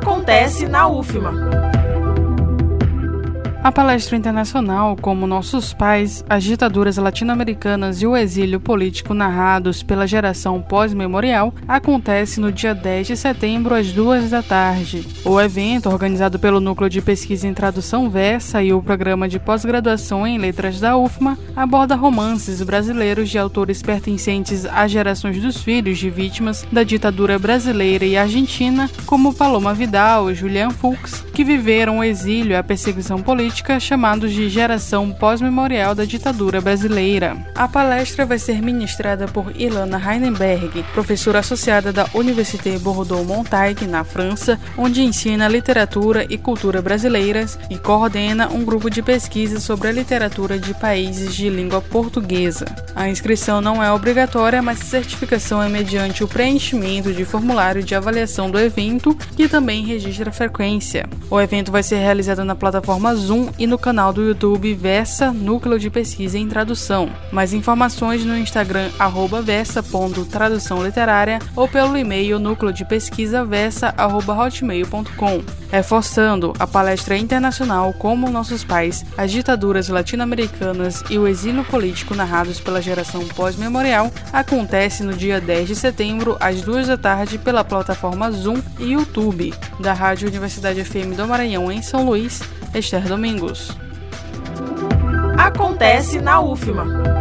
Acontece na UFMA. A palestra internacional, como Nossos Pais, as ditaduras latino-americanas e o exílio político narrados pela geração pós-memorial, acontece no dia 10 de setembro, às duas da tarde. O evento, organizado pelo Núcleo de Pesquisa em Tradução Versa e o Programa de Pós-Graduação em Letras da UFMA, aborda romances brasileiros de autores pertencentes às gerações dos filhos de vítimas da ditadura brasileira e argentina, como Paloma Vidal e Julian Fuchs, que viveram o exílio e a perseguição política política chamados de Geração Pós-Memorial da Ditadura Brasileira. A palestra vai ser ministrada por Ilana Heinenberg, professora associada da Université Bordeaux-Montaigne, na França, onde ensina literatura e cultura brasileiras e coordena um grupo de pesquisa sobre a literatura de países de língua portuguesa. A inscrição não é obrigatória, mas a certificação é mediante o preenchimento de formulário de avaliação do evento, que também registra frequência. O evento vai ser realizado na plataforma Zoom e no canal do YouTube Versa Núcleo de Pesquisa em Tradução. Mais informações no Instagram versa.tradução literária ou pelo e-mail núcleo de pesquisa versa.hotmail.com. Reforçando, a palestra internacional Como Nossos Pais, as ditaduras latino-americanas e o exílio político narrados pela geração pós-memorial acontece no dia 10 de setembro, às 2 da tarde, pela plataforma Zoom e YouTube, da Rádio Universidade FM do Maranhão em São Luís, Esther Domingos. Acontece na UFMA.